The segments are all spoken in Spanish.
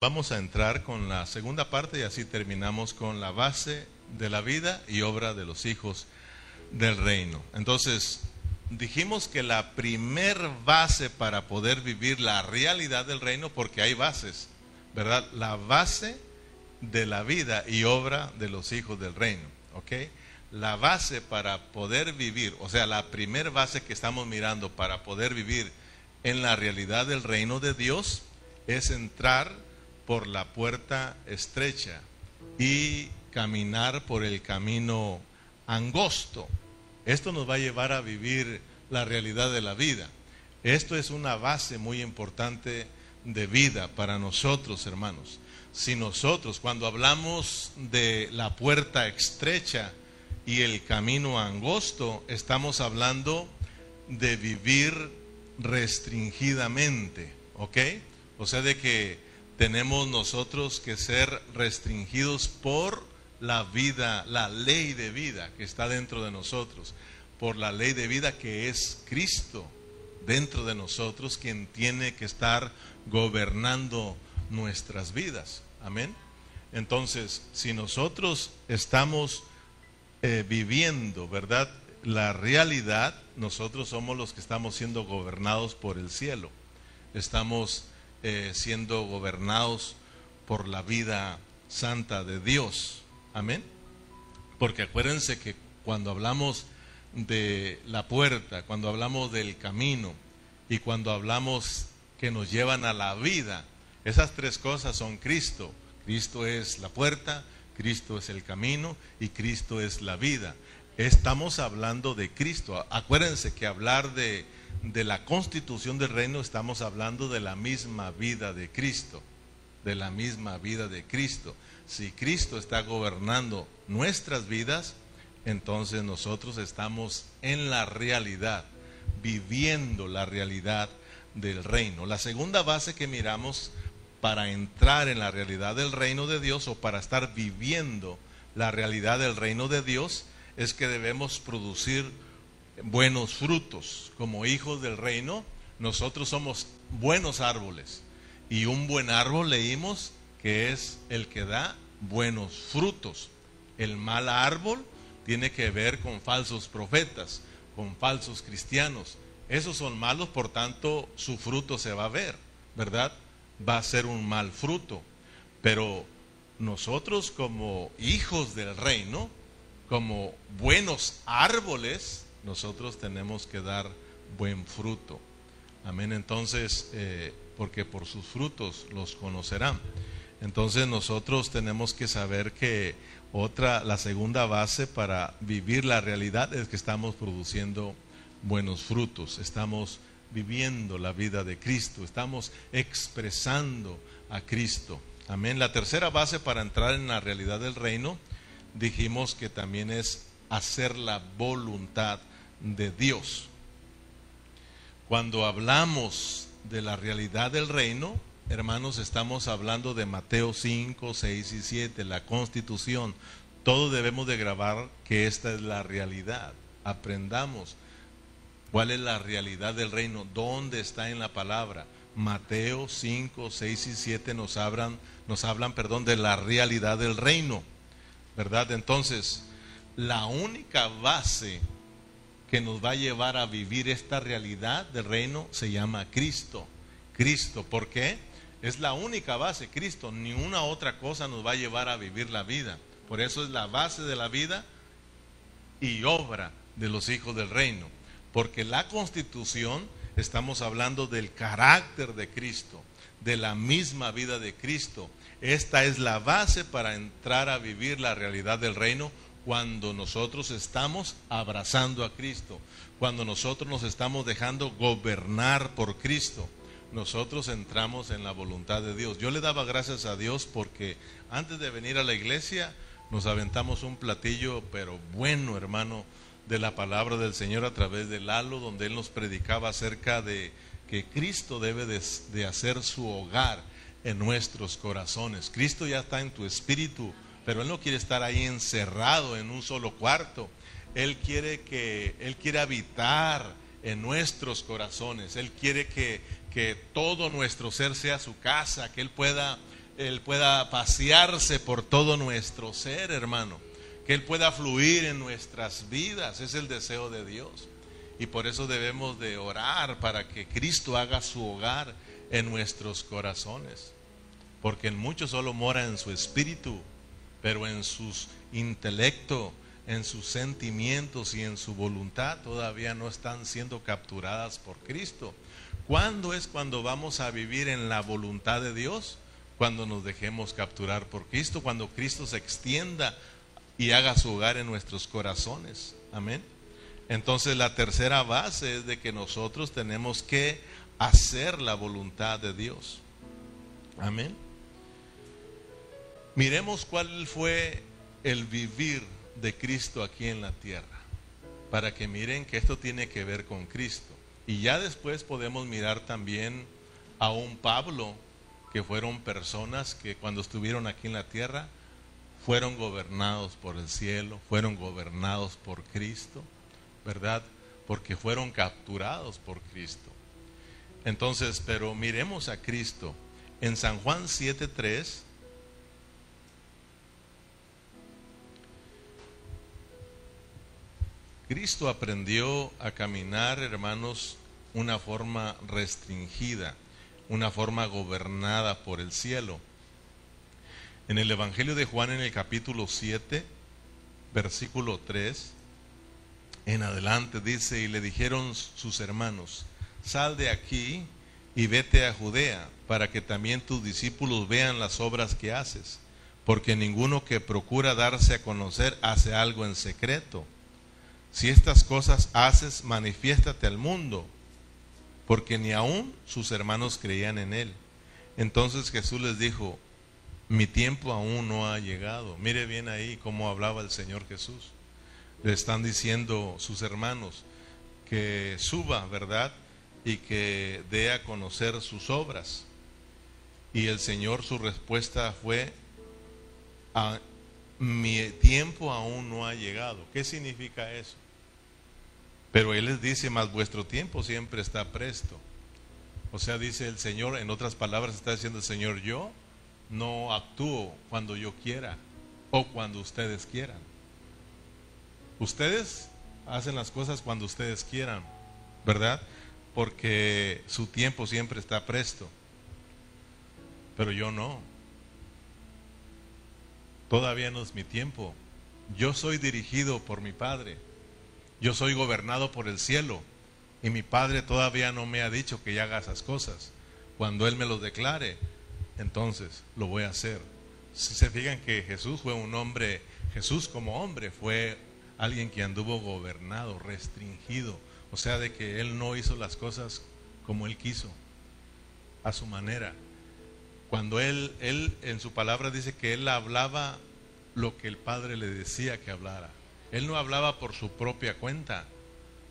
Vamos a entrar con la segunda parte y así terminamos con la base de la vida y obra de los hijos del reino. Entonces, dijimos que la primer base para poder vivir la realidad del reino, porque hay bases, ¿verdad? La base de la vida y obra de los hijos del reino, ¿ok? La base para poder vivir, o sea, la primer base que estamos mirando para poder vivir en la realidad del reino de Dios es entrar por la puerta estrecha y caminar por el camino angosto. Esto nos va a llevar a vivir la realidad de la vida. Esto es una base muy importante de vida para nosotros, hermanos. Si nosotros, cuando hablamos de la puerta estrecha y el camino angosto, estamos hablando de vivir restringidamente, ¿ok? O sea, de que tenemos nosotros que ser restringidos por la vida, la ley de vida que está dentro de nosotros, por la ley de vida que es Cristo dentro de nosotros, quien tiene que estar gobernando nuestras vidas. Amén. Entonces, si nosotros estamos eh, viviendo, ¿verdad? La realidad, nosotros somos los que estamos siendo gobernados por el cielo. Estamos eh, siendo gobernados por la vida santa de Dios. Amén. Porque acuérdense que cuando hablamos de la puerta, cuando hablamos del camino y cuando hablamos que nos llevan a la vida, esas tres cosas son Cristo. Cristo es la puerta, Cristo es el camino y Cristo es la vida. Estamos hablando de Cristo. Acuérdense que hablar de de la constitución del reino estamos hablando de la misma vida de Cristo, de la misma vida de Cristo. Si Cristo está gobernando nuestras vidas, entonces nosotros estamos en la realidad, viviendo la realidad del reino. La segunda base que miramos para entrar en la realidad del reino de Dios o para estar viviendo la realidad del reino de Dios es que debemos producir buenos frutos. Como hijos del reino, nosotros somos buenos árboles. Y un buen árbol leímos que es el que da buenos frutos. El mal árbol tiene que ver con falsos profetas, con falsos cristianos. Esos son malos, por tanto, su fruto se va a ver, ¿verdad? Va a ser un mal fruto. Pero nosotros como hijos del reino, como buenos árboles, nosotros tenemos que dar buen fruto. Amén. Entonces, eh, porque por sus frutos los conocerán. Entonces nosotros tenemos que saber que otra, la segunda base para vivir la realidad es que estamos produciendo buenos frutos, estamos viviendo la vida de Cristo, estamos expresando a Cristo. Amén. La tercera base para entrar en la realidad del reino, dijimos que también es hacer la voluntad de Dios. Cuando hablamos de la realidad del reino, hermanos, estamos hablando de Mateo 5, 6 y 7, la constitución. Todos debemos de grabar que esta es la realidad. Aprendamos cuál es la realidad del reino, dónde está en la palabra. Mateo 5, 6 y 7 nos hablan, nos hablan, perdón, de la realidad del reino. ¿Verdad? Entonces, la única base que nos va a llevar a vivir esta realidad del reino se llama Cristo. Cristo, ¿por qué? Es la única base, Cristo. Ni una otra cosa nos va a llevar a vivir la vida. Por eso es la base de la vida y obra de los hijos del reino. Porque la constitución, estamos hablando del carácter de Cristo, de la misma vida de Cristo. Esta es la base para entrar a vivir la realidad del reino cuando nosotros estamos abrazando a Cristo, cuando nosotros nos estamos dejando gobernar por Cristo, nosotros entramos en la voluntad de Dios. Yo le daba gracias a Dios porque antes de venir a la iglesia nos aventamos un platillo, pero bueno, hermano, de la palabra del Señor a través del halo, donde Él nos predicaba acerca de que Cristo debe de, de hacer su hogar en nuestros corazones. Cristo ya está en tu espíritu pero Él no quiere estar ahí encerrado en un solo cuarto. Él quiere que, Él quiere habitar en nuestros corazones. Él quiere que, que todo nuestro ser sea su casa, que Él pueda Él pueda pasearse por todo nuestro ser, hermano. Que Él pueda fluir en nuestras vidas. Es el deseo de Dios. Y por eso debemos de orar para que Cristo haga su hogar en nuestros corazones. Porque en muchos solo mora en su espíritu, pero en su intelecto, en sus sentimientos y en su voluntad todavía no están siendo capturadas por Cristo. ¿Cuándo es cuando vamos a vivir en la voluntad de Dios? Cuando nos dejemos capturar por Cristo, cuando Cristo se extienda y haga su hogar en nuestros corazones. Amén. Entonces la tercera base es de que nosotros tenemos que hacer la voluntad de Dios. Amén. Miremos cuál fue el vivir de Cristo aquí en la tierra, para que miren que esto tiene que ver con Cristo. Y ya después podemos mirar también a un Pablo, que fueron personas que cuando estuvieron aquí en la tierra, fueron gobernados por el cielo, fueron gobernados por Cristo ¿verdad? Porque fueron capturados por Cristo. Entonces, pero miremos a Cristo. En San Juan 7.3, Cristo aprendió a caminar, hermanos, una forma restringida, una forma gobernada por el cielo. En el Evangelio de Juan en el capítulo 7, versículo 3, en adelante dice, y le dijeron sus hermanos, sal de aquí y vete a Judea, para que también tus discípulos vean las obras que haces, porque ninguno que procura darse a conocer hace algo en secreto. Si estas cosas haces, manifiéstate al mundo, porque ni aún sus hermanos creían en él. Entonces Jesús les dijo, mi tiempo aún no ha llegado. Mire bien ahí cómo hablaba el Señor Jesús le están diciendo sus hermanos que suba, ¿verdad? Y que dé a conocer sus obras. Y el Señor su respuesta fue, a, mi tiempo aún no ha llegado. ¿Qué significa eso? Pero Él les dice, más vuestro tiempo siempre está presto. O sea, dice el Señor, en otras palabras está diciendo el Señor, yo no actúo cuando yo quiera o cuando ustedes quieran. Ustedes hacen las cosas cuando ustedes quieran, ¿verdad? Porque su tiempo siempre está presto. Pero yo no. Todavía no es mi tiempo. Yo soy dirigido por mi Padre. Yo soy gobernado por el cielo. Y mi Padre todavía no me ha dicho que haga esas cosas. Cuando Él me lo declare, entonces lo voy a hacer. Si se fijan que Jesús fue un hombre, Jesús como hombre fue alguien que anduvo gobernado, restringido, o sea, de que él no hizo las cosas como él quiso, a su manera. Cuando él, él en su palabra dice que él hablaba lo que el Padre le decía que hablara. Él no hablaba por su propia cuenta,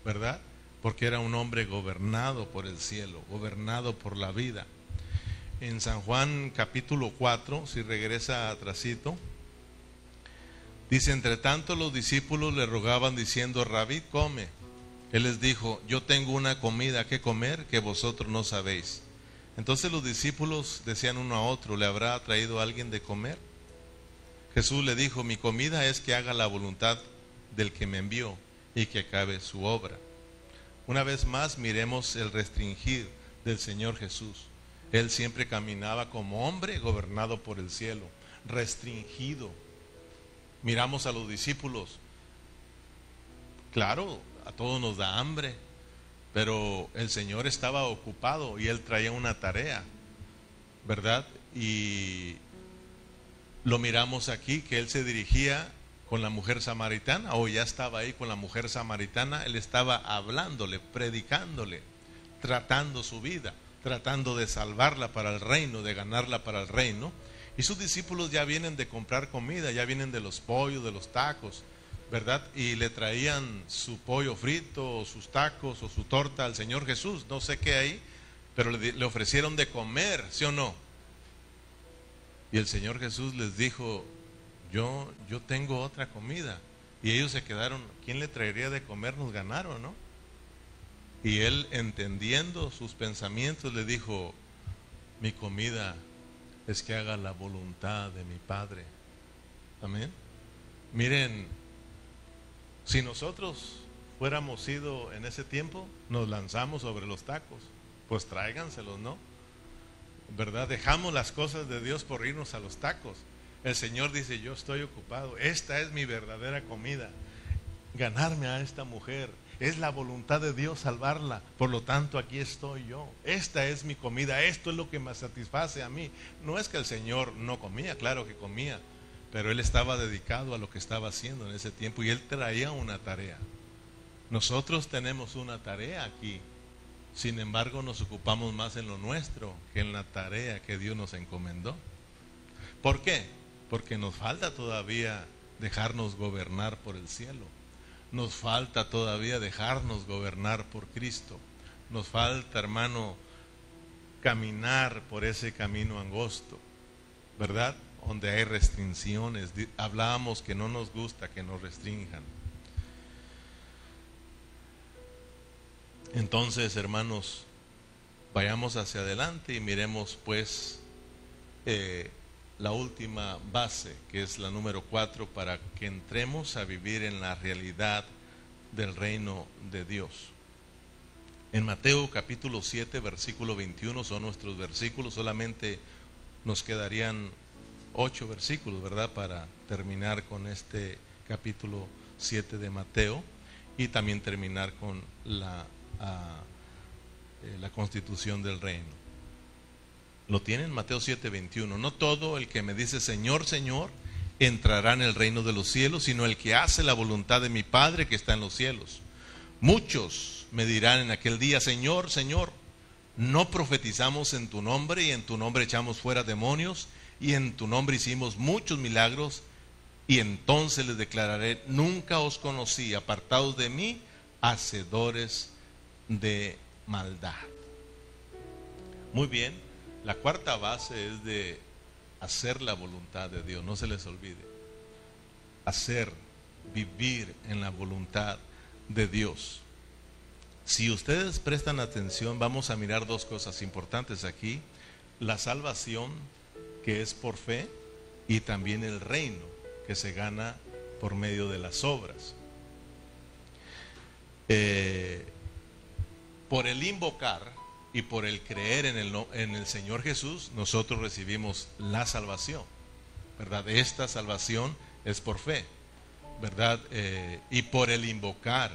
¿verdad? Porque era un hombre gobernado por el cielo, gobernado por la vida. En San Juan capítulo 4, si regresa atrasito, Dice, entre tanto los discípulos le rogaban diciendo, Rabí, come. Él les dijo, yo tengo una comida que comer que vosotros no sabéis. Entonces los discípulos decían uno a otro, ¿le habrá traído alguien de comer? Jesús le dijo, mi comida es que haga la voluntad del que me envió y que acabe su obra. Una vez más miremos el restringir del Señor Jesús. Él siempre caminaba como hombre gobernado por el cielo, restringido Miramos a los discípulos. Claro, a todos nos da hambre, pero el Señor estaba ocupado y él traía una tarea, ¿verdad? Y lo miramos aquí, que él se dirigía con la mujer samaritana, o ya estaba ahí con la mujer samaritana, él estaba hablándole, predicándole, tratando su vida, tratando de salvarla para el reino, de ganarla para el reino. Y sus discípulos ya vienen de comprar comida, ya vienen de los pollos, de los tacos, ¿verdad? Y le traían su pollo frito, o sus tacos, o su torta al Señor Jesús, no sé qué ahí, pero le, ofrecieron de comer, ¿sí o no? Y el Señor Jesús les dijo, yo, yo tengo otra comida. Y ellos se quedaron, ¿quién le traería de comer? Nos ganaron, ¿no? Y él, entendiendo sus pensamientos, le dijo, mi comida es que haga la voluntad de mi Padre. Amén. Miren, si nosotros fuéramos ido en ese tiempo, nos lanzamos sobre los tacos, pues tráiganselos, ¿no? ¿Verdad? Dejamos las cosas de Dios por irnos a los tacos. El Señor dice, yo estoy ocupado, esta es mi verdadera comida. Ganarme a esta mujer, es la voluntad de Dios salvarla. Por lo tanto, aquí estoy yo. Esta es mi comida. Esto es lo que me satisface a mí. No es que el Señor no comía, claro que comía. Pero él estaba dedicado a lo que estaba haciendo en ese tiempo y él traía una tarea. Nosotros tenemos una tarea aquí. Sin embargo, nos ocupamos más en lo nuestro que en la tarea que Dios nos encomendó. ¿Por qué? Porque nos falta todavía dejarnos gobernar por el cielo nos falta todavía dejarnos gobernar por Cristo. Nos falta, hermano, caminar por ese camino angosto, ¿verdad? Donde hay restricciones. Hablábamos que no nos gusta que nos restrinjan. Entonces, hermanos, vayamos hacia adelante y miremos pues eh, la última base, que es la número cuatro, para que entremos a vivir en la realidad del reino de Dios. En Mateo capítulo 7, versículo 21 son nuestros versículos, solamente nos quedarían ocho versículos, ¿verdad? Para terminar con este capítulo 7 de Mateo y también terminar con la, ah, eh, la constitución del reino. Lo tienen Mateo 7, 21. No todo el que me dice Señor, Señor, entrará en el reino de los cielos, sino el que hace la voluntad de mi Padre que está en los cielos. Muchos me dirán en aquel día, Señor, Señor, no profetizamos en tu nombre y en tu nombre echamos fuera demonios y en tu nombre hicimos muchos milagros y entonces les declararé, nunca os conocí, apartados de mí, hacedores de maldad. Muy bien, la cuarta base es de hacer la voluntad de Dios, no se les olvide. Hacer, vivir en la voluntad de Dios. Si ustedes prestan atención, vamos a mirar dos cosas importantes aquí. La salvación, que es por fe, y también el reino, que se gana por medio de las obras. Eh, por el invocar, y por el creer en el, en el Señor Jesús, nosotros recibimos la salvación. ¿Verdad? Esta salvación es por fe. ¿Verdad? Eh, y por el invocar,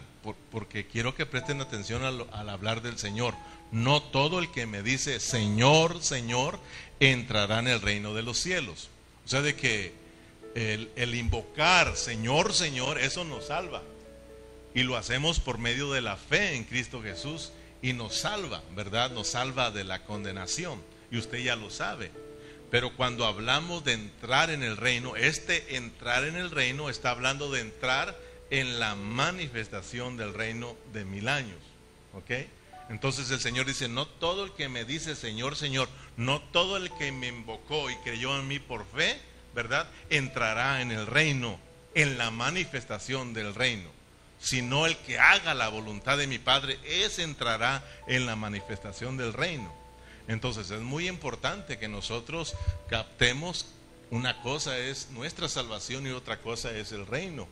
porque quiero que presten atención al, hablar del Señor. No todo el que me dice Señor, Señor, entrará en el reino de los cielos. O sea, de que el, invocar Señor, Señor, eso nos salva. Y lo hacemos por medio de la fe en Cristo Jesús y nos salva, ¿verdad? Nos salva de la condenación. Y usted ya lo sabe. Pero cuando hablamos de entrar en el reino, este entrar en el reino está hablando de entrar en la manifestación del reino de mil años. ¿Ok? Entonces el Señor dice, no todo el que me dice Señor, Señor, no todo el que me invocó y creyó en mí por fe, ¿verdad? Entrará en el reino, en la manifestación del reino sino el que haga la voluntad de mi Padre, ese entrará en la manifestación del reino. Entonces es muy importante que nosotros captemos una cosa es nuestra salvación y otra cosa es el reino,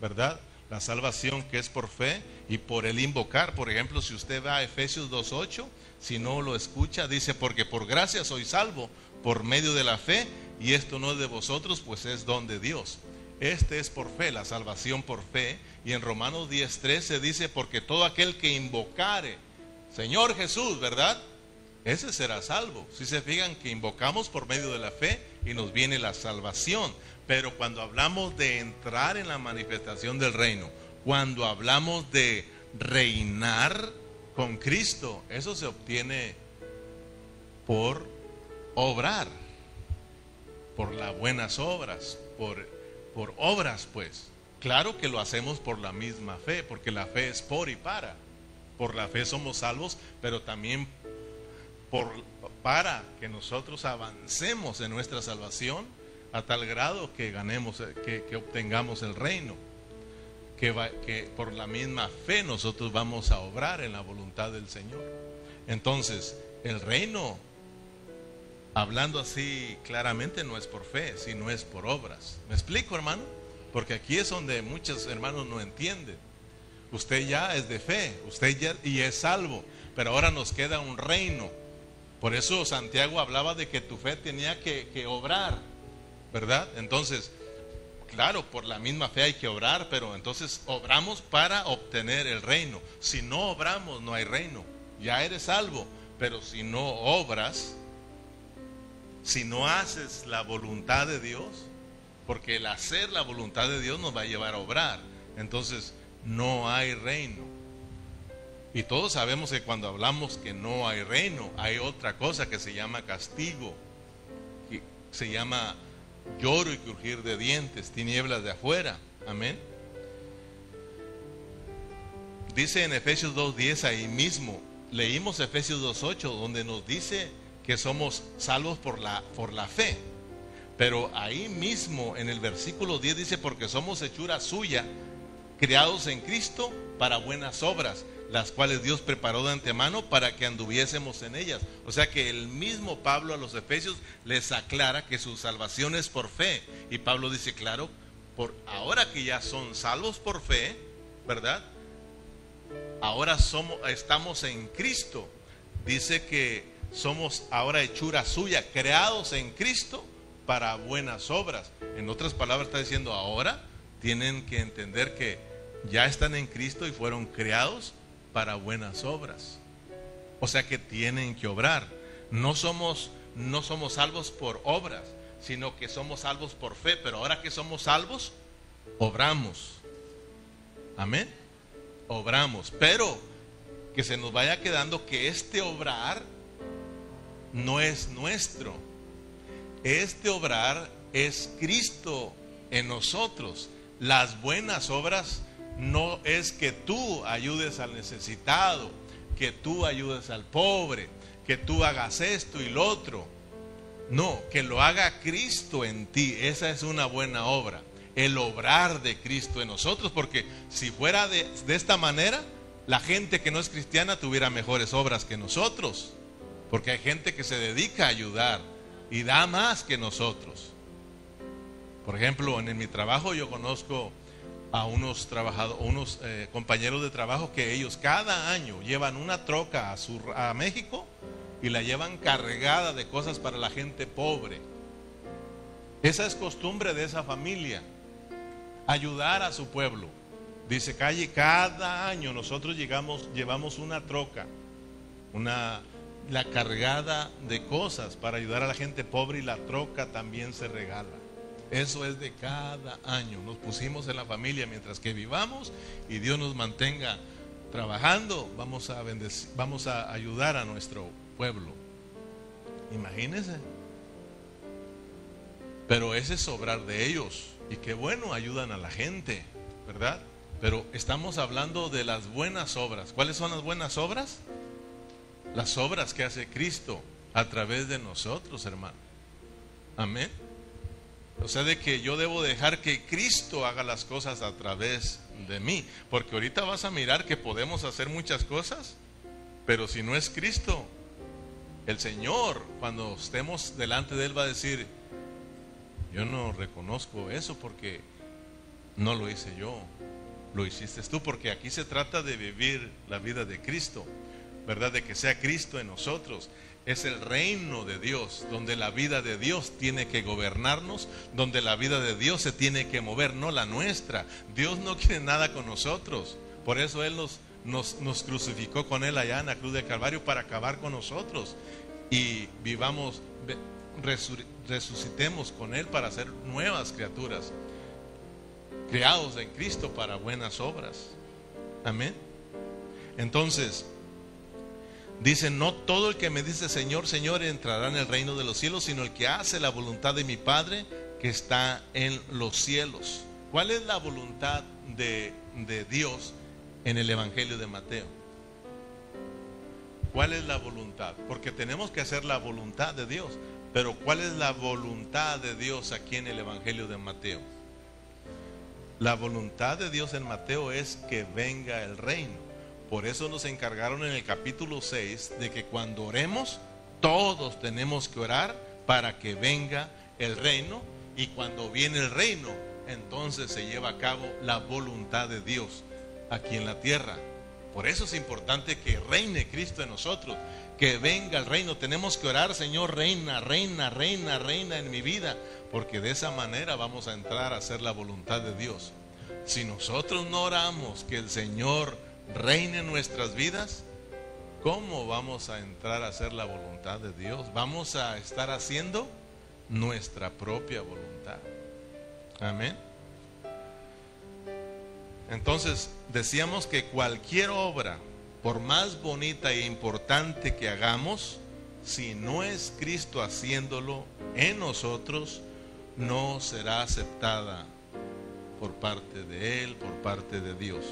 ¿verdad? La salvación que es por fe y por el invocar. Por ejemplo, si usted va a Efesios 2.8, si no lo escucha, dice, porque por gracia soy salvo por medio de la fe y esto no es de vosotros, pues es don de Dios. Este es por fe, la salvación por fe. Y en Romanos 10:13 dice, porque todo aquel que invocare, Señor Jesús, ¿verdad? Ese será salvo. Si se fijan que invocamos por medio de la fe y nos viene la salvación. Pero cuando hablamos de entrar en la manifestación del reino, cuando hablamos de reinar con Cristo, eso se obtiene por obrar, por las buenas obras, por por obras, pues. Claro que lo hacemos por la misma fe, porque la fe es por y para. Por la fe somos salvos, pero también por, para que nosotros avancemos en nuestra salvación a tal grado que ganemos, que, obtengamos el reino. Que, que por la misma fe nosotros vamos a obrar en la voluntad del Señor. Entonces, el reino hablando así claramente, no es por fe, sino es por obras. ¿Me explico, hermano? Porque aquí es donde muchos hermanos no entienden. Usted ya es de fe, usted ya y es salvo, pero ahora nos queda un reino. Por eso Santiago hablaba de que tu fe tenía que, que obrar, ¿verdad? Entonces, claro, por la misma fe hay que obrar, pero entonces obramos para obtener el reino. Si no obramos, no hay reino. Ya eres salvo, pero si no obras, si no haces la voluntad de Dios, porque el hacer la voluntad de Dios nos va a llevar a obrar, entonces no hay reino. Y todos sabemos que cuando hablamos que no hay reino, hay otra cosa que se llama castigo, que se llama lloro y crujir de dientes, tinieblas de afuera. Amén. Dice en Efesios 2.10 ahí mismo, leímos Efesios 2.8, donde nos dice que somos salvos por la, por la fe. Pero ahí mismo en el versículo 10 dice, porque somos hechura suya, creados en Cristo para buenas obras, las cuales Dios preparó de antemano para que anduviésemos en ellas. O sea que el mismo Pablo a los Efesios les aclara que su salvación es por fe. Y Pablo dice, claro, por ahora que ya son salvos por fe, ¿verdad? Ahora somos, estamos en Cristo. Dice que somos ahora hechura suya, creados en Cristo para buenas obras. En otras palabras está diciendo ahora tienen que entender que ya están en Cristo y fueron creados para buenas obras. O sea que tienen que obrar. No somos no somos salvos por obras, sino que somos salvos por fe, pero ahora que somos salvos, obramos. Amén. Obramos, pero que se nos vaya quedando que este obrar no es nuestro. Este obrar es Cristo en nosotros. Las buenas obras no es que tú ayudes al necesitado, que tú ayudes al pobre, que tú hagas esto y lo otro. No, que lo haga Cristo en ti. Esa es una buena obra. El obrar de Cristo en nosotros. Porque si fuera de, esta manera, la gente que no es cristiana tuviera mejores obras que nosotros. Porque hay gente que se dedica a ayudar y da más que nosotros. Por ejemplo, en, mi trabajo yo conozco a unos trabajadores, unos eh, compañeros de trabajo que ellos cada año llevan una troca a, a México y la llevan cargada de cosas para la gente pobre. Esa es costumbre de esa familia, ayudar a su pueblo. Dice Calle, cada año nosotros llegamos, llevamos una troca, una, la cargada de cosas para ayudar a la gente pobre y la troca también se regala. Eso es de cada año. Nos pusimos en la familia mientras que vivamos y Dios nos mantenga trabajando. Vamos a, vamos a ayudar a nuestro pueblo. Imagínense. Pero ese es sobrar de ellos. Y qué bueno, ayudan a la gente, ¿verdad? Pero estamos hablando de las buenas obras. ¿Cuáles son las buenas obras? las obras que hace Cristo a través de nosotros, hermano. Amén. O sea, de que yo debo dejar que Cristo haga las cosas a través de mí. Porque ahorita vas a mirar que podemos hacer muchas cosas, pero si no es Cristo, el Señor, cuando estemos delante de Él, va a decir, yo no reconozco eso porque no lo hice yo, lo hiciste tú, porque aquí se trata de vivir la vida de Cristo. ¿verdad? De que sea Cristo en nosotros. Es el reino de Dios, donde la vida de Dios tiene que gobernarnos, donde la vida de Dios se tiene que mover, no la nuestra. Dios no quiere nada con nosotros. Por eso Él nos, nos, nos crucificó con Él allá en la cruz del Calvario para acabar con nosotros. Y vivamos, resucitemos con Él para ser nuevas criaturas, creados en Cristo para buenas obras. Amén. Entonces, Dice, no todo el que me dice Señor, Señor entrará en el reino de los cielos, sino el que hace la voluntad de mi Padre que está en los cielos. ¿Cuál es la voluntad de, de Dios en el Evangelio de Mateo? ¿Cuál es la voluntad? Porque tenemos que hacer la voluntad de Dios. Pero ¿cuál es la voluntad de Dios aquí en el Evangelio de Mateo? La voluntad de Dios en Mateo es que venga el reino. Por eso nos encargaron en el capítulo 6 de que cuando oremos, todos tenemos que orar para que venga el reino y cuando viene el reino, entonces se lleva a cabo la voluntad de Dios aquí en la tierra. Por eso es importante que reine Cristo en nosotros, que venga el reino. Tenemos que orar, Señor, reina, reina, reina, reina en mi vida, porque de esa manera vamos a entrar a hacer la voluntad de Dios. Si nosotros no oramos que el Señor reine en nuestras vidas, ¿cómo vamos a entrar a hacer la voluntad de Dios? Vamos a estar haciendo nuestra propia voluntad. Amén. Entonces, decíamos que cualquier obra, por más bonita e importante que hagamos, si no es Cristo haciéndolo en nosotros, no será aceptada por parte de Él, por parte de Dios.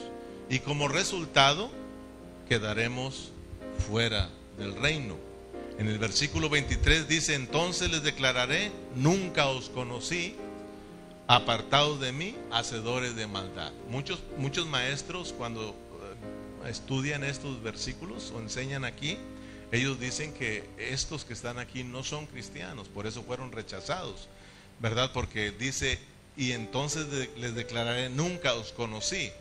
Y como resultado, quedaremos fuera del reino. En el versículo 23 dice, entonces les declararé, nunca os conocí, apartados de mí, hacedores de maldad. Muchos, muchos maestros cuando eh, estudian estos versículos o enseñan aquí, ellos dicen que estos que están aquí no son cristianos, por eso fueron rechazados, ¿verdad? Porque dice, y entonces les declararé, nunca os conocí.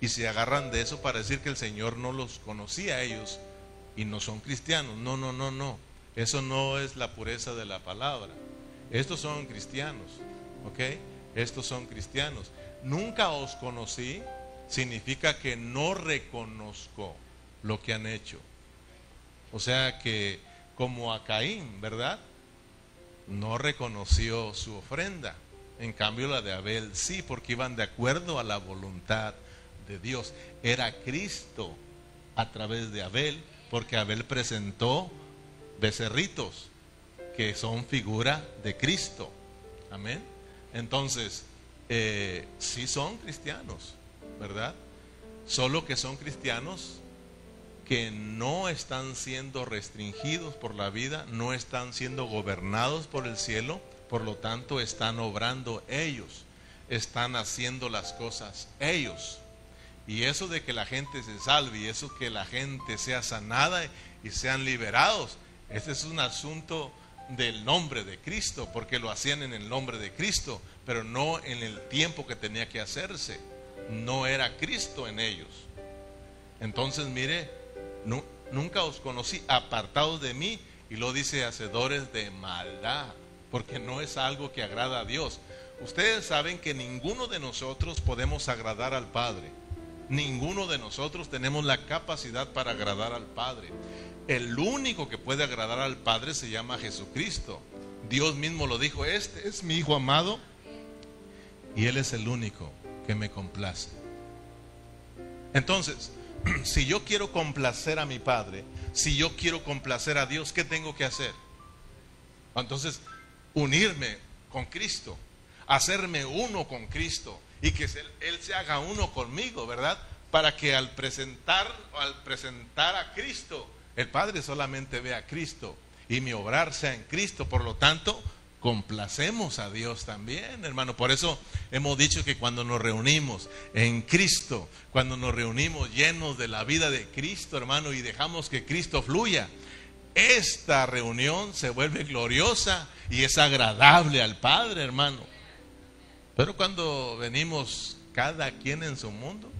Y se agarran de eso para decir que el Señor no los conocía a ellos y no son cristianos. No, no, no, no. Eso no es la pureza de la palabra. Estos son cristianos, ¿ok? Estos son cristianos. Nunca os conocí significa que no reconozco lo que han hecho. O sea que como a Caín, ¿verdad? No reconoció su ofrenda. En cambio la de Abel sí, porque iban de acuerdo a la voluntad de Dios. Era Cristo a través de Abel, porque Abel presentó becerritos que son figura de Cristo. Amén. Entonces, eh, sí son cristianos, ¿verdad? Solo que son cristianos que no están siendo restringidos por la vida, no están siendo gobernados por el cielo, por lo tanto están obrando ellos, están haciendo las cosas ellos. Y eso de que la gente se salve y eso que la gente sea sanada y sean liberados, ese es un asunto del nombre de Cristo, porque lo hacían en el nombre de Cristo, pero no en el tiempo que tenía que hacerse. No era Cristo en ellos. Entonces, mire, nunca os conocí apartados de mí, y lo dice hacedores de maldad, porque no es algo que agrada a Dios. Ustedes saben que ninguno de nosotros podemos agradar al Padre. Ninguno de nosotros tenemos la capacidad para agradar al Padre. El único que puede agradar al Padre se llama Jesucristo. Dios mismo lo dijo, este es mi Hijo amado y Él es el único que me complace. Entonces, si yo quiero complacer a mi Padre, si yo quiero complacer a Dios, ¿qué tengo que hacer? Entonces, unirme con Cristo, hacerme uno con Cristo y que Él se haga uno conmigo, ¿verdad? Para que al presentar, al presentar a Cristo, el Padre solamente ve a Cristo y mi obrar sea en Cristo. Por lo tanto, complacemos a Dios también, hermano. Por eso hemos dicho que cuando nos reunimos en Cristo, cuando nos reunimos llenos de la vida de Cristo, hermano, y dejamos que Cristo fluya, esta reunión se vuelve gloriosa y es agradable al Padre, hermano. Pero cuando venimos cada quien en su mundo,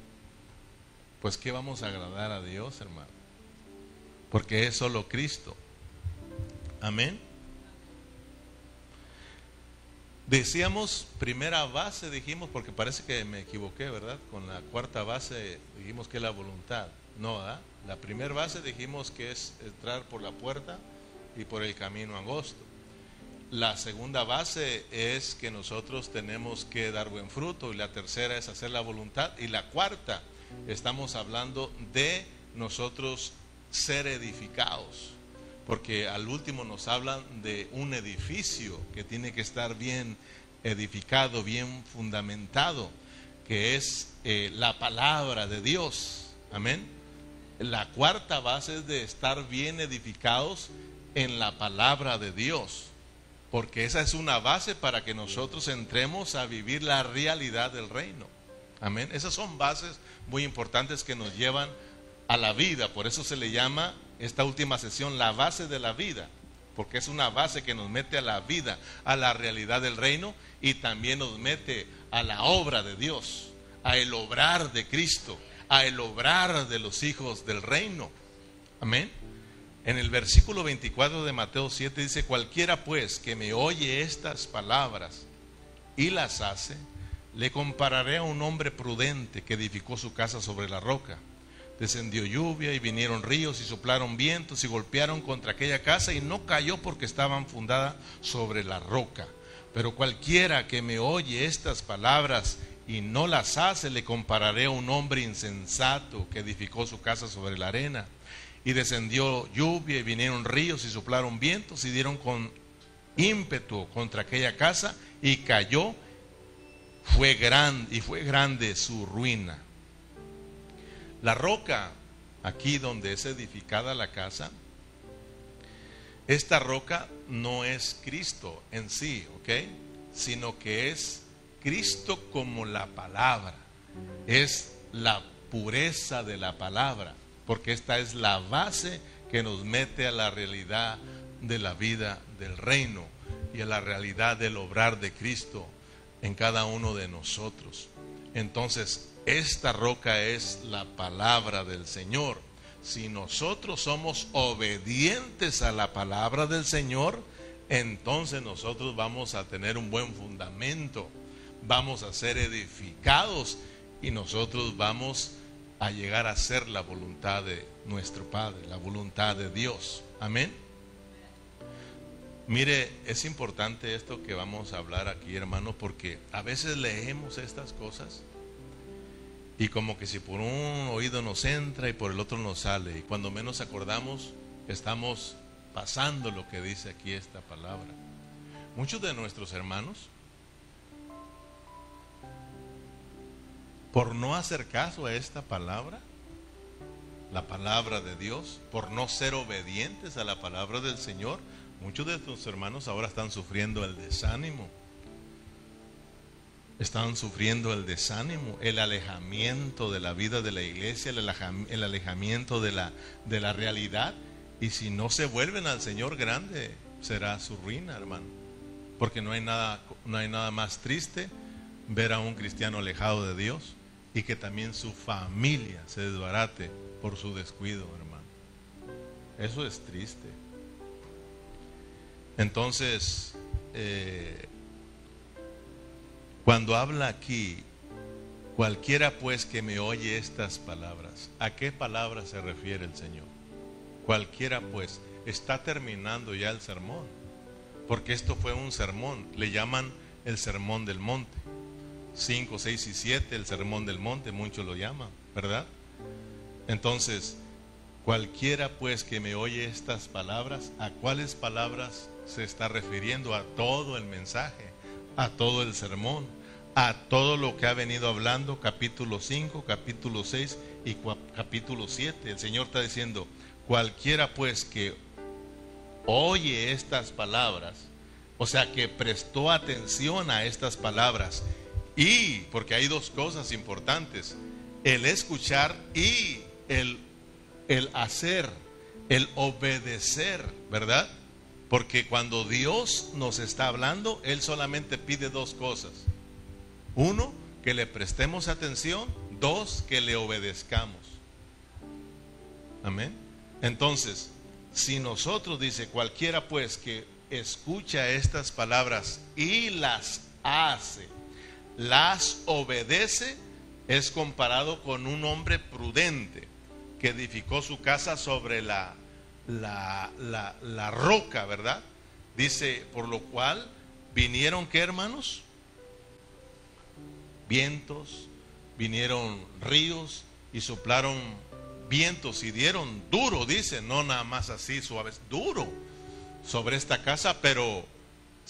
pues ¿qué vamos a agradar a Dios, hermano? Porque es solo Cristo. Amén. Decíamos primera base, dijimos, porque parece que me equivoqué, ¿verdad? Con la cuarta base dijimos que es la voluntad. No, ¿ah? La primera base dijimos que es entrar por la puerta y por el camino angosto. La segunda base es que nosotros tenemos que dar buen fruto y la tercera es hacer la voluntad y la cuarta estamos hablando de nosotros ser edificados, porque al último nos hablan de un edificio que tiene que estar bien edificado, bien fundamentado, que es eh, la palabra de Dios. Amén. La cuarta base es de estar bien edificados en la palabra de Dios porque esa es una base para que nosotros entremos a vivir la realidad del reino. Amén. Esas son bases muy importantes que nos llevan a la vida. Por eso se le llama esta última sesión la base de la vida. porque es una base que nos mete a la vida, a la realidad del reino y también nos mete a la obra de Dios, a el obrar de Cristo, a el obrar de los hijos del reino. Amén. En el versículo 24 de Mateo 7 dice, cualquiera pues que me oye estas palabras y las hace, le compararé a un hombre prudente que edificó su casa sobre la roca. Descendió lluvia y vinieron ríos y soplaron vientos y golpearon contra aquella casa y no cayó porque estaban fundada sobre la roca. Pero cualquiera que me oye estas palabras y no las hace, le compararé a un hombre insensato que edificó su casa sobre la arena. Y descendió lluvia y vinieron ríos y soplaron vientos y dieron con ímpetu contra aquella casa y cayó fue grande y fue grande su ruina. La roca, aquí donde es edificada la casa, esta roca no es Cristo en sí, ¿ok? Sino que es Cristo como la palabra. Es la pureza de la palabra, porque esta es la base que nos mete a la realidad de la vida del reino y a la realidad del obrar de Cristo en cada uno de nosotros. Entonces, esta roca es la palabra del Señor. Si nosotros somos obedientes a la palabra del Señor, entonces nosotros vamos a tener un buen fundamento, vamos a ser edificados y nosotros vamos a llegar a ser la voluntad de nuestro Padre, la voluntad de Dios. Amén. Mire, es importante esto que vamos a hablar aquí, hermano, porque a veces leemos estas cosas y como que si por un oído nos entra y por el otro nos sale, y cuando menos acordamos, estamos pasando lo que dice aquí esta palabra. Muchos de nuestros hermanos, por no hacer caso a esta palabra, la palabra de Dios, por no ser obedientes a la palabra del Señor, Muchos de tus hermanos ahora están sufriendo el desánimo. Están sufriendo el desánimo, el alejamiento de la vida de la iglesia, el alejamiento de la, de la realidad. Y si no se vuelven al Señor grande, será su ruina, hermano. Porque no hay nada, no hay nada más triste ver a un cristiano alejado de Dios y que también su familia se desbarate por su descuido, hermano. Eso es triste. Entonces, eh, cuando habla aquí, cualquiera pues que me oye estas palabras, ¿a qué palabras se refiere el Señor? Cualquiera pues, está terminando ya el sermón, porque esto fue un sermón, le llaman el sermón del monte. 5, 6 y 7, el sermón del monte, muchos lo llaman, ¿verdad? Entonces, cualquiera pues que me oye estas palabras, ¿a cuáles palabras se está refiriendo a todo el mensaje, a todo el sermón, a todo lo que ha venido hablando, capítulo 5, capítulo 6 y capítulo 7. El Señor está diciendo, cualquiera pues que oye estas palabras, o sea, que prestó atención a estas palabras, y, porque hay dos cosas importantes, el escuchar y el, el hacer, el obedecer, ¿verdad? Porque cuando Dios nos está hablando, Él solamente pide dos cosas. Uno, que le prestemos atención. Dos, que le obedezcamos. Amén. Entonces, si nosotros, dice cualquiera pues que escucha estas palabras y las hace, las obedece, es comparado con un hombre prudente que edificó su casa sobre la la, la, roca, ¿verdad? Dice, por lo cual vinieron, ¿qué hermanos? Vientos, vinieron ríos y soplaron vientos y dieron duro, dice, no nada más así suave, duro sobre esta casa, pero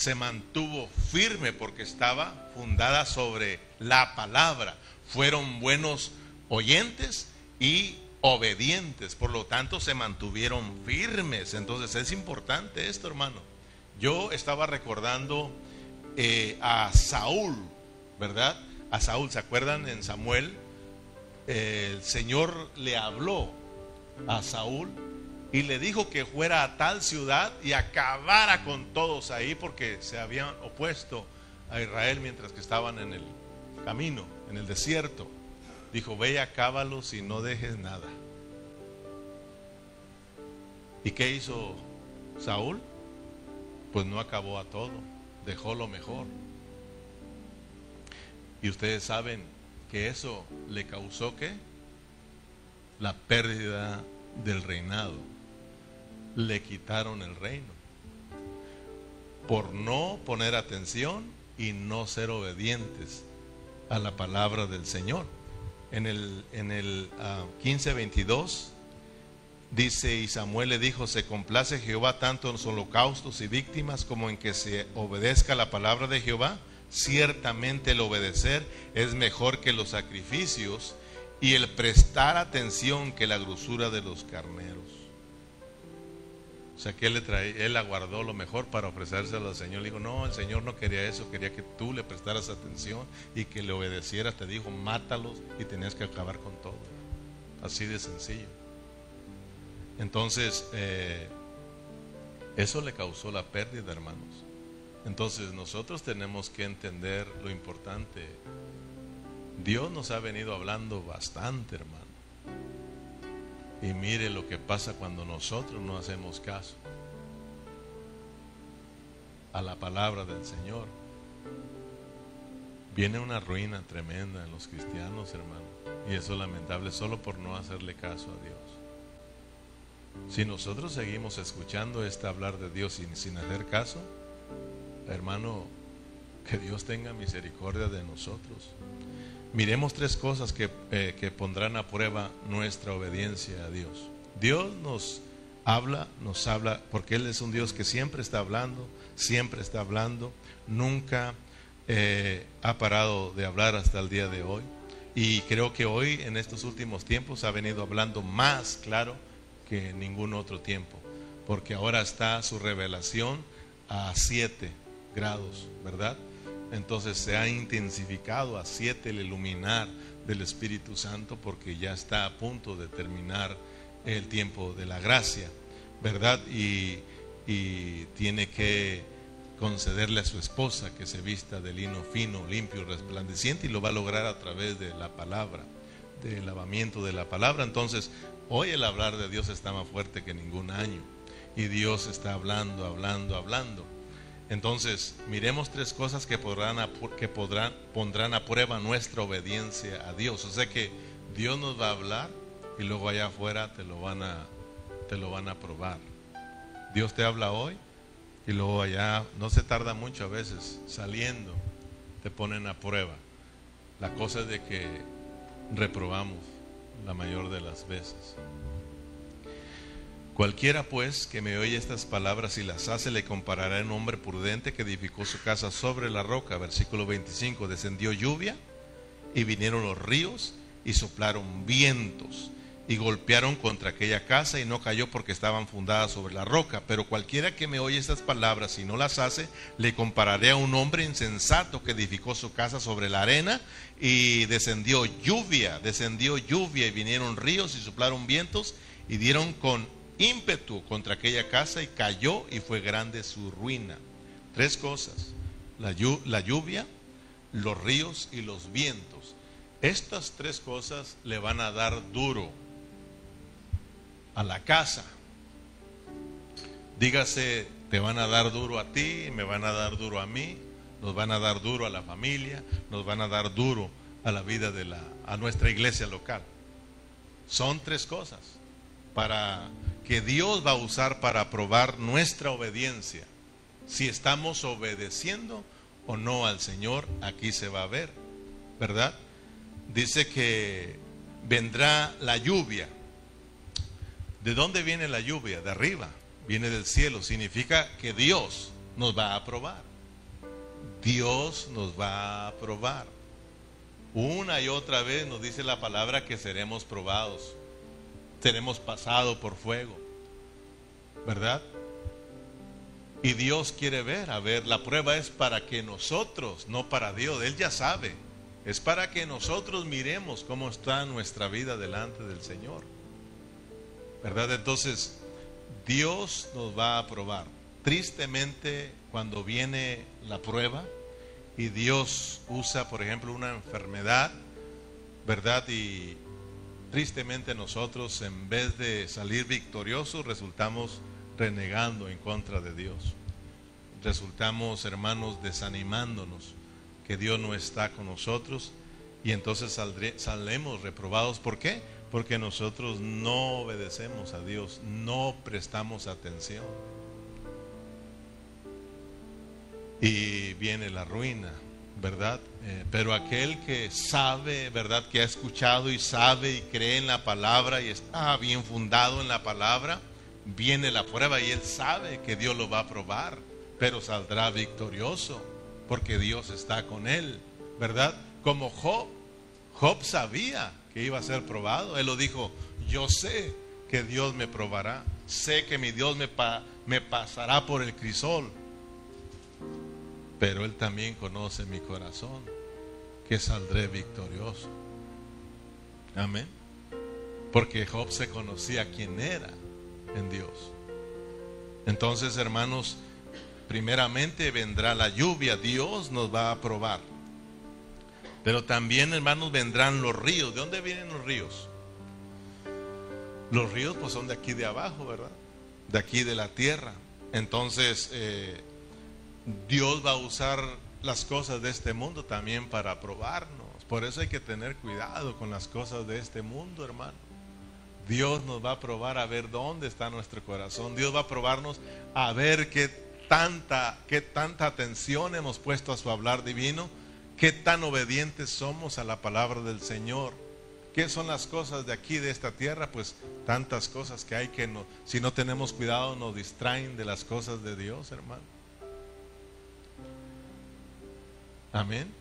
se mantuvo firme porque estaba fundada sobre la palabra. Fueron buenos oyentes y obedientes, por lo tanto se mantuvieron firmes. Entonces es importante esto, hermano. Yo estaba recordando eh, a Saúl, ¿verdad? A Saúl, ¿se acuerdan en Samuel? el Señor le habló a Saúl y le dijo que fuera a tal ciudad y acabara con todos ahí porque se habían opuesto a Israel mientras que estaban en el camino, en el desierto. Dijo, ve y acábalos y no dejes nada. ¿Y qué hizo Saúl? Pues no acabó a todo, dejó lo mejor. Y ustedes saben que eso le causó qué? La pérdida del reinado. Le quitaron el reino. Por no poner atención y no ser obedientes a la palabra del Señor. En el, en el 15:22 ah, dice, y Samuel le dijo, se complace Jehová tanto en los holocaustos y víctimas como en que se obedezca la palabra de Jehová. Ciertamente el obedecer es mejor que los sacrificios y el prestar atención que la grosura de los carneros. O sea que él, le trae, él aguardó lo mejor para ofrecérselo al Señor. Le dijo, no, el Señor no quería eso, quería que tú le prestaras atención y que le obedecieras. Te dijo, mátalos y tenías que acabar con todo. Así de sencillo. Entonces, eh, eso le causó la pérdida, hermanos. Entonces nosotros tenemos que entender lo importante. Dios nos ha venido hablando bastante, hermano. Y mire lo que pasa cuando nosotros no hacemos caso a la palabra del Señor. Viene una ruina tremenda en los cristianos, hermano. Y eso es lamentable solo por no hacerle caso a Dios. Si nosotros seguimos escuchando este hablar de Dios sin, sin hacer caso, hermano, que Dios tenga misericordia de nosotros. Miremos tres cosas que, eh, que, pondrán a prueba nuestra obediencia a Dios. Dios nos habla, nos habla, porque Él es un Dios que siempre está hablando, siempre está hablando, nunca eh, ha parado de hablar hasta el día de hoy. Y creo que hoy, en estos últimos tiempos, ha venido hablando más claro que en ningún otro tiempo, porque ahora está su revelación a siete grados, ¿verdad? Entonces se ha intensificado a siete el iluminar del Espíritu Santo porque ya está a punto de terminar el tiempo de la gracia, ¿verdad? Y, tiene que concederle a su esposa que se vista de lino fino, limpio, resplandeciente y lo va a lograr a través de la palabra, del lavamiento de la palabra. Entonces, hoy el hablar de Dios está más fuerte que ningún año y Dios está hablando, hablando, hablando. Entonces, miremos tres cosas que, podrán, que podrán, pondrán a prueba nuestra obediencia a Dios. O sea que Dios nos va a hablar y luego allá afuera te lo van a, te lo van a probar. Dios te habla hoy y luego allá, no se tarda mucho a veces, saliendo, te ponen a prueba. La cosa es de que reprobamos la mayor de las veces. Cualquiera pues que me oye estas palabras y las hace le comparará a un hombre prudente que edificó su casa sobre la roca. Versículo 25, descendió lluvia y vinieron los ríos y soplaron vientos y golpearon contra aquella casa y no cayó porque estaban fundadas sobre la roca. Pero cualquiera que me oye estas palabras y no las hace, le compararé a un hombre insensato que edificó su casa sobre la arena y descendió lluvia, descendió lluvia y vinieron ríos y soplaron vientos y dieron con ímpetu contra aquella casa y cayó y fue grande su ruina. Tres cosas, la, lluvia, los ríos y los vientos. Estas tres cosas le van a dar duro a la casa. Dígase, te van a dar duro a ti, me van a dar duro a mí, nos van a dar duro a la familia, nos van a dar duro a la vida de la, a nuestra iglesia local. Son tres cosas para que Dios va a usar para probar nuestra obediencia. Si estamos obedeciendo o no al Señor, aquí se va a ver, ¿verdad? Dice que vendrá la lluvia. ¿De dónde viene la lluvia? De arriba, viene del cielo. Significa que Dios nos va a aprobar. Dios nos va a aprobar. Una y otra vez nos dice la palabra que seremos probados. Tenemos pasado por fuego. ¿verdad? Y Dios quiere ver, a ver, la prueba es para que nosotros, no para Dios, Él ya sabe, es para que nosotros miremos cómo está nuestra vida delante del Señor. ¿Verdad? Entonces, Dios nos va a probar. Tristemente, cuando viene la prueba y Dios usa, por ejemplo, una enfermedad, ¿verdad? Y tristemente nosotros, en vez de salir victoriosos, resultamos renegando en contra de Dios. Resultamos, hermanos, desanimándonos que Dios no está con nosotros y entonces saldremos reprobados. ¿Por qué? Porque nosotros no obedecemos a Dios, no prestamos atención. Y viene la ruina, ¿verdad? Eh, pero aquel que sabe, ¿verdad? Que ha escuchado y sabe y cree en la palabra y está bien fundado en la palabra, viene la prueba y él sabe que Dios lo va a probar, pero saldrá victorioso porque Dios está con él, ¿verdad? Como Job, Job sabía que iba a ser probado, él lo dijo, yo sé que Dios me probará, sé que mi Dios me, me pasará por el crisol, pero él también conoce mi corazón, que saldré victorioso. Amén. Porque Job se conocía quién era en Dios. Entonces, hermanos, primeramente vendrá la lluvia, Dios nos va a probar. Pero también, hermanos, vendrán los ríos. ¿De dónde vienen los ríos? Los ríos pues son de aquí de abajo, ¿verdad? De aquí de la tierra. Entonces, eh, Dios va a usar las cosas de este mundo también para probarnos. Por eso hay que tener cuidado con las cosas de este mundo, hermano. Dios nos va a probar a ver dónde está nuestro corazón. Dios va a probarnos a ver qué tanta, qué tanta atención hemos puesto a su hablar divino, qué tan obedientes somos a la palabra del Señor. ¿Qué son las cosas de aquí, de esta tierra? Pues tantas cosas que hay que no, si no tenemos cuidado nos distraen de las cosas de Dios, hermano. Amén.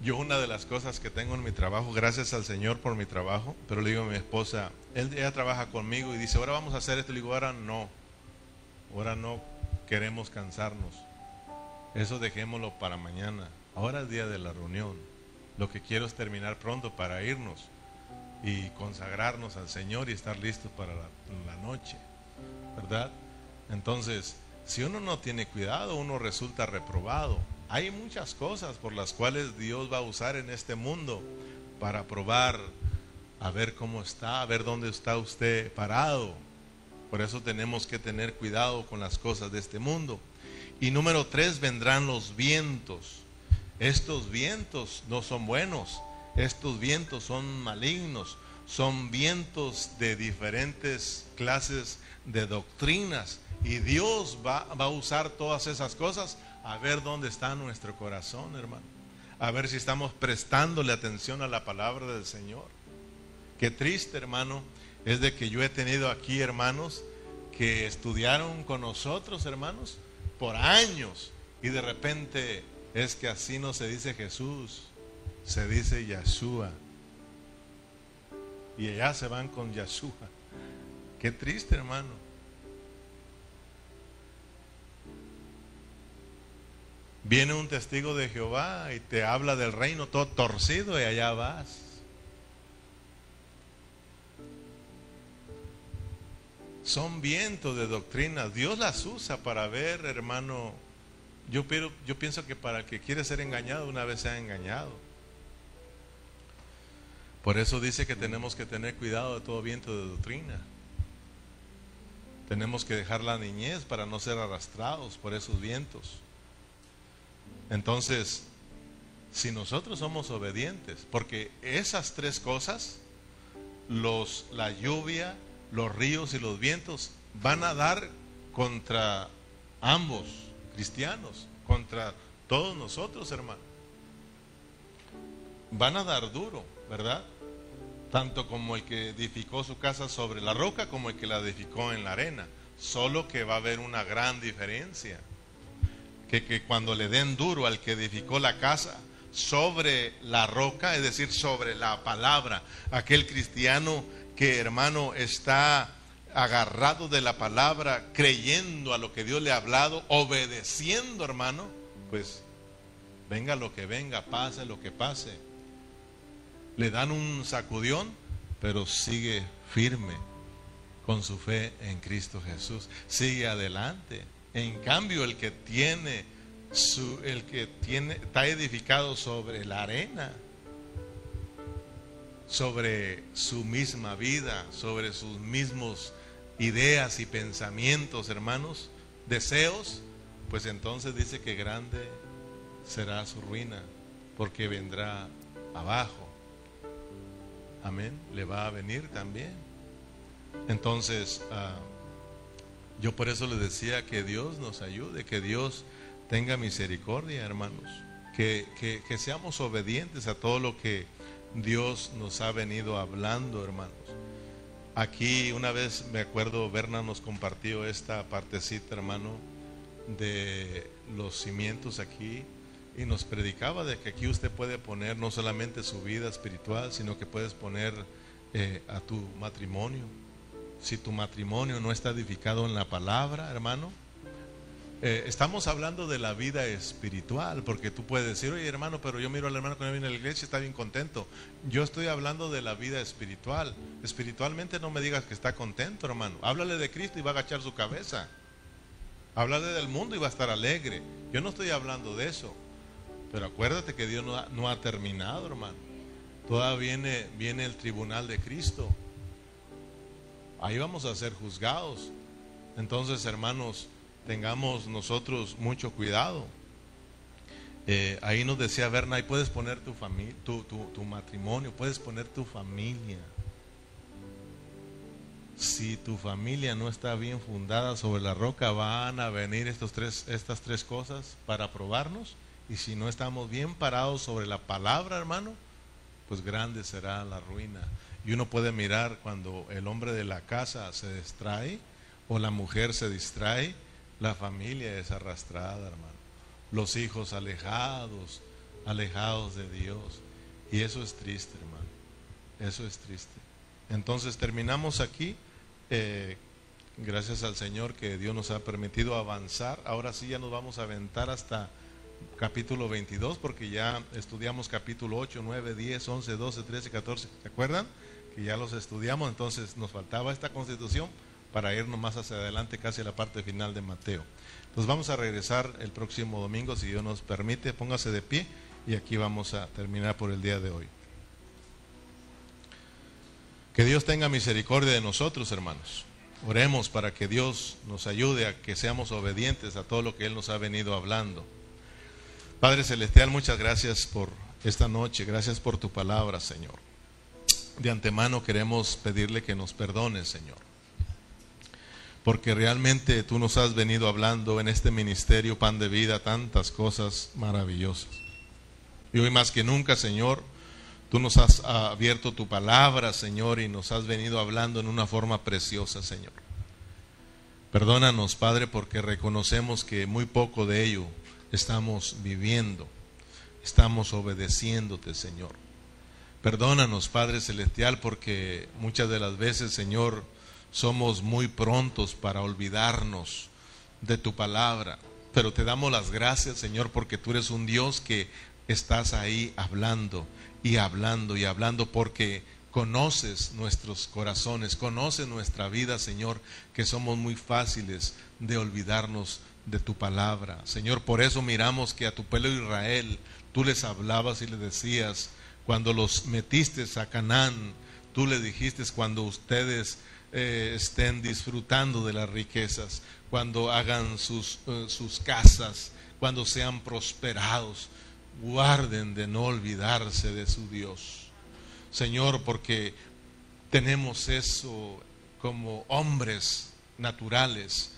Yo una de las cosas que tengo en mi trabajo, gracias al Señor por mi trabajo, pero le digo a mi esposa, él, ella trabaja conmigo y dice, ahora vamos a hacer esto. Le digo, ahora no, ahora no queremos cansarnos. Eso dejémoslo para mañana. Ahora es día de la reunión. Lo que quiero es terminar pronto para irnos y consagrarnos al Señor y estar listos para la noche. ¿Verdad? Entonces, si uno no tiene cuidado, uno resulta reprobado. Hay muchas cosas por las cuales Dios va a usar en este mundo para probar, a ver cómo está, a ver dónde está usted parado. Por eso tenemos que tener cuidado con las cosas de este mundo. Y número tres, vendrán los vientos. Estos vientos no son buenos, estos vientos son malignos, son vientos de diferentes clases de doctrinas. Y Dios va, a usar todas esas cosas a ver dónde está nuestro corazón, hermano. A ver si estamos prestándole atención a la palabra del Señor. Qué triste, hermano, es de que yo he tenido aquí hermanos que estudiaron con nosotros, hermanos, por años. Y de repente es que así no se dice Jesús, se dice Yahshua. Y allá se van con Yahshua. Qué triste, hermano. Viene un testigo de Jehová y te habla del reino todo torcido y allá vas. Son vientos de doctrina. Dios las usa para ver, hermano. Yo, pienso que para el que quiere ser engañado, una vez se ha engañado. Por eso dice que tenemos que tener cuidado de todo viento de doctrina. Tenemos que dejar la niñez para no ser arrastrados por esos vientos. Entonces, si nosotros somos obedientes, porque esas tres cosas, los, la lluvia, los ríos y los vientos, van a dar contra ambos cristianos, contra todos nosotros, hermano. Van a dar duro, ¿verdad? Tanto como el que edificó su casa sobre la roca como el que la edificó en la arena. Solo que va a haber una gran diferencia que, cuando le den duro al que edificó la casa sobre la roca, es decir, sobre la palabra, aquel cristiano que hermano está agarrado de la palabra, creyendo a lo que Dios le ha hablado, obedeciendo hermano, pues venga lo que venga, pase lo que pase. Le dan un sacudión, pero sigue firme. con su fe en Cristo Jesús. Sigue adelante. En cambio, el que tiene su, el que tiene, está edificado sobre la arena, sobre su misma vida, sobre sus mismos ideas y pensamientos, hermanos, deseos, pues entonces dice que grande será su ruina, porque vendrá abajo. Amén, le va a venir también. Entonces, ah, yo por eso le decía que Dios nos ayude, que Dios tenga misericordia, hermanos, que, que seamos obedientes a todo lo que Dios nos ha venido hablando, hermanos. Aquí una vez me acuerdo, Berna nos compartió esta partecita, hermano, de los cimientos aquí y nos predicaba de que aquí usted puede poner no solamente su vida espiritual, sino que puedes poner eh, a tu matrimonio. Si tu matrimonio no está edificado en la palabra, hermano, eh, estamos hablando de la vida espiritual, porque tú puedes decir, oye hermano, pero yo miro al hermano que viene a la iglesia y está bien contento. Yo estoy hablando de la vida espiritual. Espiritualmente no me digas que está contento, hermano. Háblale de Cristo y va a agachar su cabeza. Háblale del mundo y va a estar alegre. Yo no estoy hablando de eso. Pero acuérdate que Dios no ha, terminado, hermano. Todavía viene el tribunal de Cristo. Ahí vamos a ser juzgados. Entonces, hermanos, tengamos nosotros mucho cuidado. Eh, ahí nos decía Berna, ahí puedes poner tu, familia, tu, tu, matrimonio, puedes poner tu familia. Si tu familia no está bien fundada sobre la roca, van a venir estos tres, estas tres cosas para probarnos y si no estamos bien parados sobre la palabra, hermano, pues grande será la ruina. Y uno puede mirar cuando el hombre de la casa se distrae o la mujer se distrae, la familia es arrastrada, hermano. Los hijos alejados, alejados de Dios. Y eso es triste, hermano. Eso es triste. Entonces terminamos aquí. Eh, gracias al Señor que Dios nos ha permitido avanzar. Ahora sí ya nos vamos a aventar hasta capítulo 22, porque ya estudiamos capítulo 8, 9, 10, 11, 12, 13, 14. ¿Se acuerdan? Que ya los estudiamos, entonces nos faltaba esta constitución para irnos más hacia adelante, casi a la parte final de Mateo. Nos vamos a regresar el próximo domingo, si Dios nos permite. Póngase de pie y aquí vamos a terminar por el día de hoy. Que Dios tenga misericordia de nosotros, hermanos. Oremos para que Dios nos ayude a que seamos obedientes a todo lo que Él nos ha venido hablando. Padre Celestial, muchas gracias por esta noche, gracias por tu palabra, Señor. De antemano queremos pedirle que nos perdone, Señor. Porque realmente tú nos has venido hablando en este ministerio, pan de vida, tantas cosas maravillosas. Y hoy más que nunca, Señor, tú nos has abierto tu palabra, Señor, y nos has venido hablando en una forma preciosa, Señor. Perdónanos, Padre, porque reconocemos que muy poco de ello estamos viviendo. Estamos obedeciéndote, Señor. Perdónanos, Padre Celestial, porque muchas de las veces, Señor, somos muy prontos para olvidarnos de tu palabra. Pero te damos las gracias, Señor, porque tú eres un Dios que estás ahí hablando y hablando y hablando porque conoces nuestros corazones, conoces nuestra vida, Señor, que somos muy fáciles de olvidarnos de tu palabra. Señor, por eso miramos que a tu pueblo Israel tú les hablabas y les decías, cuando los metiste a Canaán, tú les dijiste cuando ustedes eh, estén disfrutando de las riquezas, cuando hagan sus, eh, sus casas, cuando sean prosperados, guarden de no olvidarse de su Dios. Señor, porque tenemos eso como hombres naturales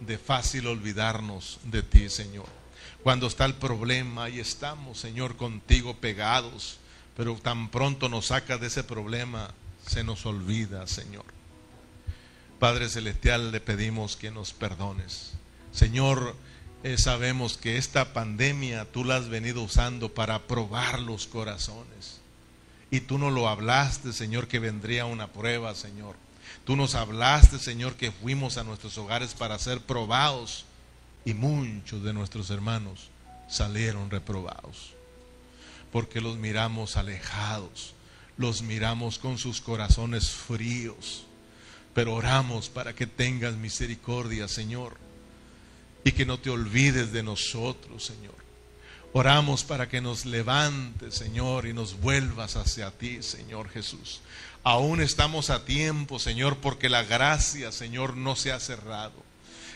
de fácil olvidarnos de ti, Señor. Cuando está el problema, y estamos, Señor, contigo pegados, pero tan pronto nos sacas de ese problema, se nos olvida, Señor. Padre Celestial, le pedimos que nos perdones. Señor, eh, sabemos que esta pandemia tú la has venido usando para probar los corazones. Y tú no lo hablaste, Señor, que vendría una prueba, Señor. Tú nos hablaste, Señor, que fuimos a nuestros hogares para ser probados y muchos de nuestros hermanos salieron reprobados. Porque los miramos alejados, los miramos con sus corazones fríos. Pero oramos para que tengas misericordia, Señor, y que no te olvides de nosotros, Señor. Oramos para que nos levantes, Señor, y nos vuelvas hacia ti, Señor Jesús. Aún estamos a tiempo, Señor, porque la gracia, Señor, no se ha cerrado.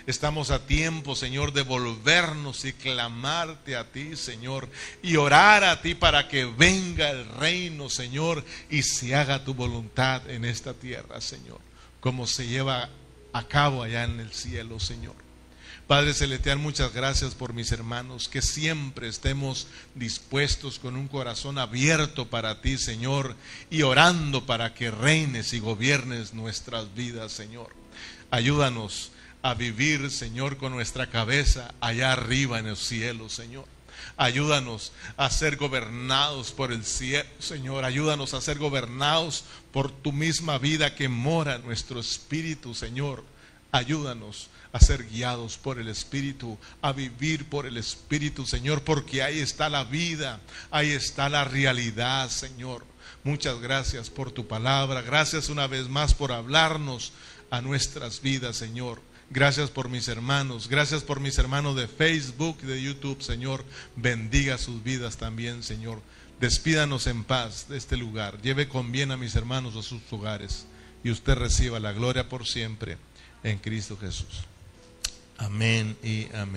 Estamos a tiempo, Señor, de volvernos y clamarte a ti, Señor, y orar a ti para que venga el reino, Señor, y se haga tu voluntad en esta tierra, Señor, como se lleva a cabo allá en el cielo, Señor. Padre Celestial, muchas gracias por mis hermanos, que siempre estemos dispuestos con un corazón abierto para ti, Señor, y orando para que reines y gobiernes nuestras vidas, Señor. Ayúdanos a vivir, Señor, con nuestra cabeza allá arriba en el cielo, Señor. Ayúdanos a ser gobernados por el cielo, Señor. Ayúdanos a ser gobernados por tu misma vida que mora nuestro espíritu, Señor. Ayúdanos a ser guiados por el Espíritu, a vivir por el Espíritu, Señor, porque ahí está la vida, ahí está la realidad, Señor. Muchas gracias por tu palabra, gracias una vez más por hablarnos a nuestras vidas, Señor. Gracias por mis hermanos, gracias por mis hermanos de Facebook y de YouTube, Señor. Bendiga sus vidas también, Señor. Despídanos en paz de este lugar. Lleve con bien a mis hermanos a sus hogares y usted reciba la gloria por siempre en Cristo Jesús. Amén y amén.